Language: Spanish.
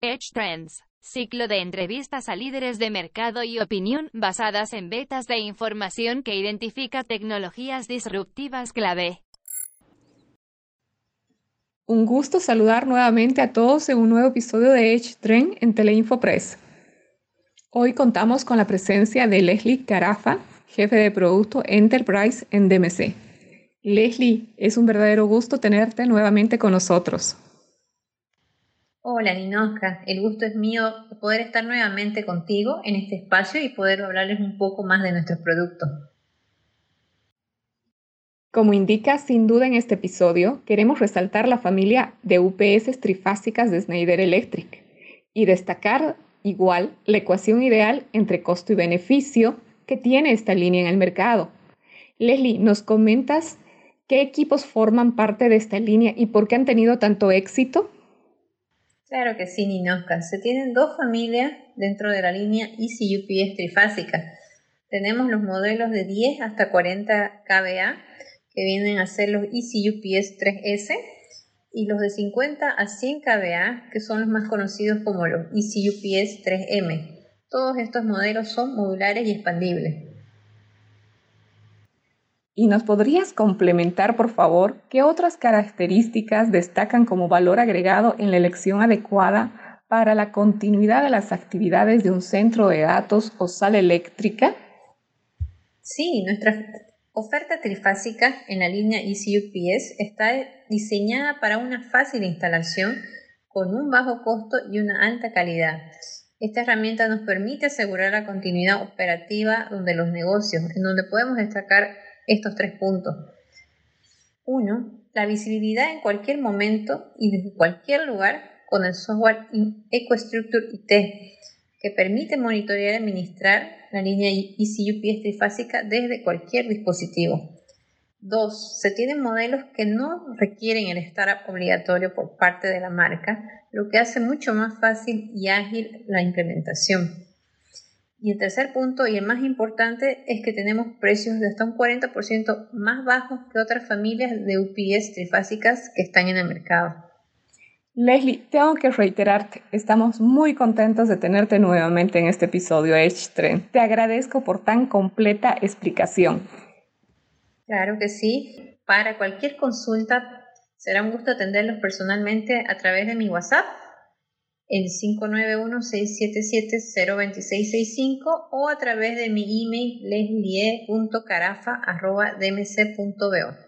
Edge Trends, ciclo de entrevistas a líderes de mercado y opinión basadas en betas de información que identifica tecnologías disruptivas clave. Un gusto saludar nuevamente a todos en un nuevo episodio de Edge Trend en Teleinfo Press. Hoy contamos con la presencia de Leslie Carafa, jefe de producto Enterprise en DMC. Leslie, es un verdadero gusto tenerte nuevamente con nosotros. Hola Ninoska, el gusto es mío poder estar nuevamente contigo en este espacio y poder hablarles un poco más de nuestros productos. Como indica sin duda en este episodio, queremos resaltar la familia de UPS trifásicas de Schneider Electric y destacar igual la ecuación ideal entre costo y beneficio que tiene esta línea en el mercado. Leslie, ¿nos comentas qué equipos forman parte de esta línea y por qué han tenido tanto éxito? Claro que sí, Ninoska. Se tienen dos familias dentro de la línea Easy UPS trifásica. Tenemos los modelos de 10 hasta 40 kVA, que vienen a ser los Easy UPS 3S, y los de 50 a 100 kVA, que son los más conocidos como los Easy UPS 3M. Todos estos modelos son modulares y expandibles. ¿Y nos podrías complementar, por favor, qué otras características destacan como valor agregado en la elección adecuada para la continuidad de las actividades de un centro de datos o sala eléctrica? Sí, nuestra oferta trifásica en la línea ECUPS está diseñada para una fácil instalación con un bajo costo y una alta calidad. Esta herramienta nos permite asegurar la continuidad operativa de los negocios, en donde podemos destacar estos tres puntos. Uno, la visibilidad en cualquier momento y desde cualquier lugar con el software EcoStructure IT, que permite monitorear y administrar la línea ECUPS trifásica desde cualquier dispositivo. Dos, se tienen modelos que no requieren el startup obligatorio por parte de la marca, lo que hace mucho más fácil y ágil la implementación. Y el tercer punto, y el más importante, es que tenemos precios de hasta un 40% más bajos que otras familias de UPS trifásicas que están en el mercado. Leslie, tengo que reiterarte, estamos muy contentos de tenerte nuevamente en este episodio Edge Trend. Te agradezco por tan completa explicación. Claro que sí. Para cualquier consulta, será un gusto atenderlos personalmente a través de mi WhatsApp el 591-677-02665 o a través de mi email leslie.carafa.dmc.bo.